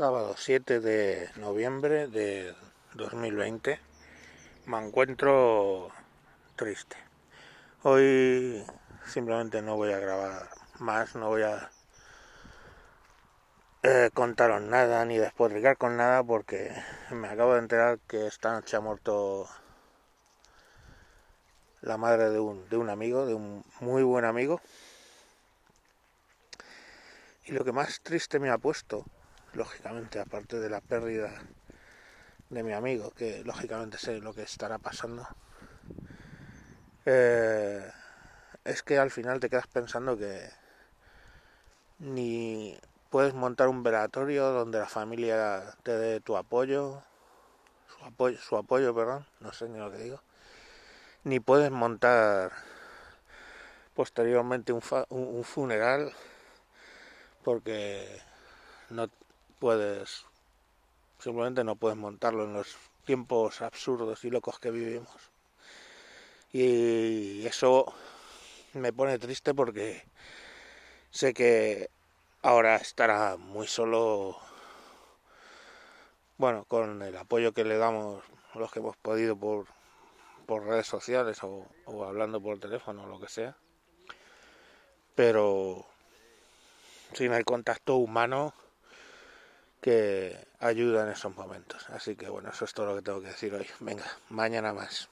Sábado 7 de noviembre de 2020. Me encuentro triste. Hoy simplemente no voy a grabar más, no voy a eh, contaros nada ni despotricar con nada porque me acabo de enterar que esta noche ha muerto la madre de un, de un amigo, de un muy buen amigo. Y lo que más triste me ha puesto lógicamente, aparte de la pérdida de mi amigo, que lógicamente sé lo que estará pasando, eh, es que al final te quedas pensando que ni puedes montar un velatorio donde la familia te dé tu apoyo, su apoyo, su apoyo, perdón, no sé ni lo que digo, ni puedes montar posteriormente un, un funeral porque no puedes, simplemente no puedes montarlo en los tiempos absurdos y locos que vivimos. Y eso me pone triste porque sé que ahora estará muy solo, bueno, con el apoyo que le damos los que hemos podido por, por redes sociales o, o hablando por teléfono o lo que sea. Pero sin el contacto humano que ayuda en esos momentos. Así que bueno, eso es todo lo que tengo que decir hoy. Venga, mañana más.